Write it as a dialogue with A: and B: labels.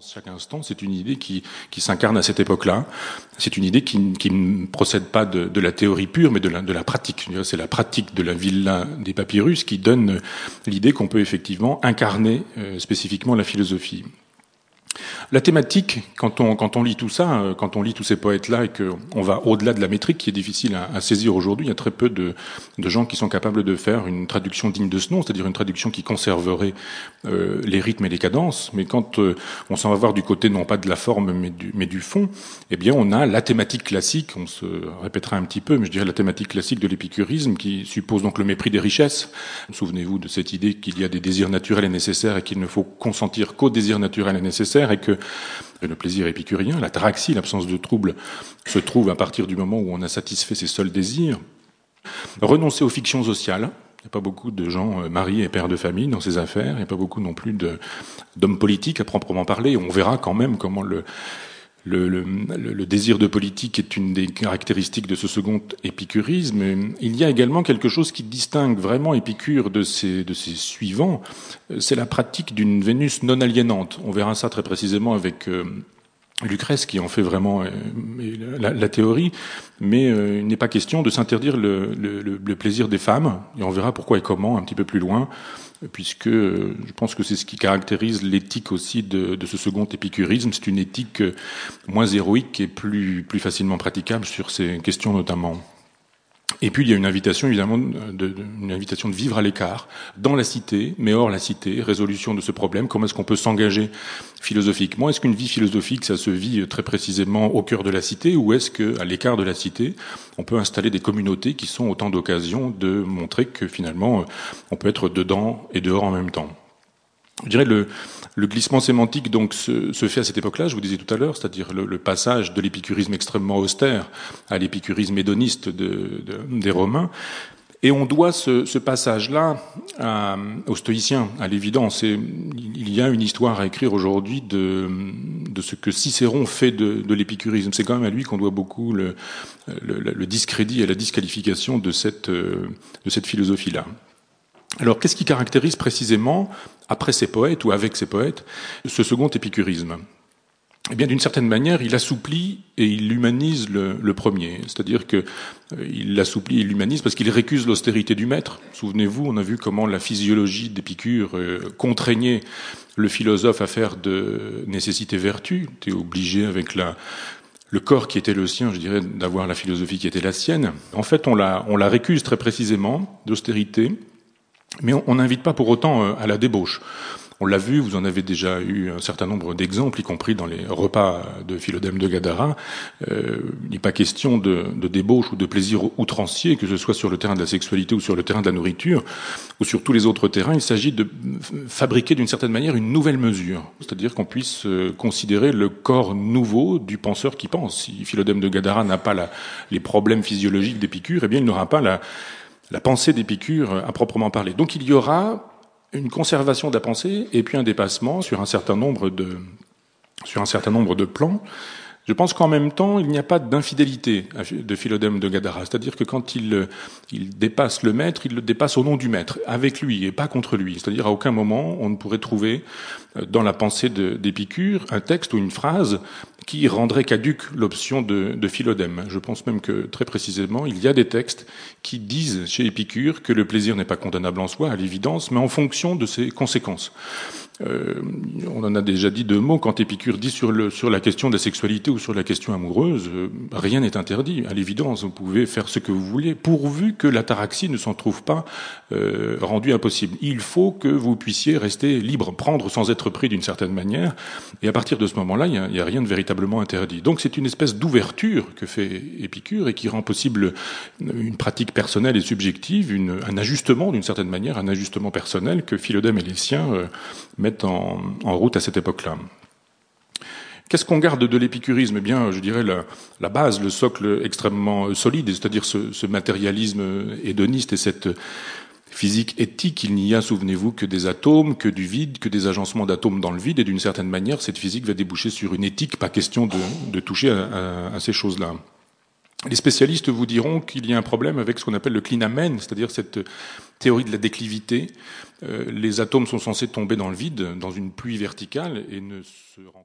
A: Chaque instant, c'est une idée qui, qui s'incarne à cette époque-là. C'est une idée qui, qui, ne procède pas de, de, la théorie pure, mais de la, de la pratique. C'est la pratique de la villa des papyrus qui donne l'idée qu'on peut effectivement incarner euh, spécifiquement la philosophie. La thématique, quand on, quand lit tout ça, euh, quand on lit tous ces poètes-là et qu'on va au-delà de la métrique qui est difficile à, saisir aujourd'hui, il y a très peu de, de, gens qui sont capables de faire une traduction digne de ce nom, c'est-à-dire une traduction qui conserverait euh, les rythmes et les cadences. Mais quand euh, on s'en va voir du côté non pas de la forme mais du, mais du fond, eh bien on a la thématique classique, on se répétera un petit peu, mais je dirais la thématique classique de l'épicurisme qui suppose donc le mépris des richesses. Souvenez-vous de cette idée qu'il y a des désirs naturels et nécessaires et qu'il ne faut consentir qu'aux désirs naturels et nécessaires et que le plaisir épicurien, la taraxie, l'absence de trouble, se trouve à partir du moment où on a satisfait ses seuls désirs. Renoncer aux fictions sociales. Il n'y a pas beaucoup de gens euh, mariés et pères de famille dans ces affaires. Il n'y a pas beaucoup non plus d'hommes politiques à proprement parler. On verra quand même comment le, le, désir de politique est une des caractéristiques de ce second épicurisme. Il y a également quelque chose qui distingue vraiment Épicure de ses, de ses suivants, c'est la pratique d'une Vénus non aliénante. On verra ça très précisément avec euh, Lucrèce qui en fait vraiment euh, la, théorie, mais euh, il n'est pas question de s'interdire le, plaisir des femmes, et on verra pourquoi et comment un petit peu plus loin puisque euh, je pense que c'est ce qui caractérise l'éthique aussi de, ce second épicurisme. C'est une éthique moins héroïque et plus facilement praticable sur ces questions notamment. Et puis il y a une invitation évidemment, de, une invitation de vivre à l'écart, dans la cité, mais hors la cité, résolution de ce problème. Comment est-ce qu'on peut s'engager philosophiquement? Est-ce qu'une vie philosophique, ça se vit très précisément au cœur de la cité, ou est-ce qu'à l'écart de la cité, on peut installer des communautés qui sont autant d'occasions de montrer que finalement, on peut être dedans et dehors en même temps? Je dirais le, le glissement sémantique donc se, se, fait à cette époque-là, je vous disais tout à l'heure, c'est-à-dire le, le, passage de l'épicurisme extrêmement austère à l'épicurisme hédoniste de, de, des Romains. Et on doit ce, ce passage-là aux stoïciens, à l'évidence. Il y a une histoire à écrire aujourd'hui de, de ce que Cicéron fait de, de l'épicurisme. C'est quand même à lui qu'on doit beaucoup le, le, le, discrédit et la disqualification de cette, de cette philosophie-là. Alors, qu'est-ce qui caractérise précisément, après ces poètes ou avec ces poètes, ce second épicurisme? Eh bien, d'une certaine manière, il assouplit et il humanise le, premier. C'est-à-dire que euh, il l'assouplit et l'humanise parce qu'il récuse l'austérité du maître. Souvenez-vous, on a vu comment la physiologie d'Épicure euh, contraignait le philosophe à faire de nécessité vertu. était obligé avec la, le corps qui était le sien, je dirais, d'avoir la philosophie qui était la sienne. En fait, on la récuse très précisément d'austérité, mais on n'invite pas pour autant euh, à la débauche. On l'a vu, vous en avez déjà eu un certain nombre d'exemples, y compris dans les repas de Philodème de Gadara. Euh, il n'est pas question de, de, débauche ou de plaisir outrancier, que ce soit sur le terrain de la sexualité ou sur le terrain de la nourriture, ou sur tous les autres terrains. Il s'agit de fabriquer d'une certaine manière une nouvelle mesure, c'est-à-dire qu'on puisse euh, considérer le corps nouveau du penseur qui pense. Si Philodème de Gadara n'a pas la, les problèmes physiologiques d'Épicure, eh bien il n'aura pas la la pensée d'Épicure à proprement parler. Donc il y aura une conservation de la pensée et puis un dépassement sur un certain nombre de, sur un certain nombre de plans. Je pense qu'en même temps, il n'y a pas d'infidélité de Philodème de Gadara. C'est-à-dire que quand il, il dépasse le maître, il le dépasse au nom du maître, avec lui et pas contre lui. C'est-à-dire à aucun moment on ne pourrait trouver euh, dans la pensée d'Épicure un texte ou une phrase qui rendrait caduque l'option de, de Philodème. Je pense même que très précisément, il y a des textes qui disent chez Épicure que le plaisir n'est pas condamnable en soi, à l'évidence, mais en fonction de ses conséquences. Euh, on en a déjà dit deux mots quand Épicure dit sur, le, sur la question de la sexualité ou sur la question amoureuse, euh, rien n'est interdit. À l'évidence, vous pouvez faire ce que vous voulez, pourvu que l'ataraxie ne s'en trouve pas euh, rendue impossible. Il faut que vous puissiez rester libre, prendre sans être pris d'une certaine manière. Et à partir de ce moment-là, il n'y a, rien de Donc c'est une espèce d'ouverture que fait Épicure et qui rend possible une pratique personnelle et subjective, un ajustement d'une certaine manière, un ajustement personnel que Philodème et les siens euh, mettent en, route à cette époque-là. Qu'est-ce qu'on garde de l'épicurisme? Eh bien, je dirais la, base, le socle extrêmement solide, c'est-à-dire ce, ce, matérialisme hédoniste et cette physique éthique. Il n'y a, souvenez-vous, que des atomes, que du vide, que des agencements d'atomes dans le vide, et d'une certaine manière, cette physique va déboucher sur une éthique, pas question de, de toucher à, ces choses-là. Les spécialistes vous diront qu'il y a un problème avec ce qu'on appelle le clinamen, c'est-à-dire cette théorie de la déclivité. Euh, les atomes sont censés tomber dans le vide, dans une pluie verticale, et ne se rencontrent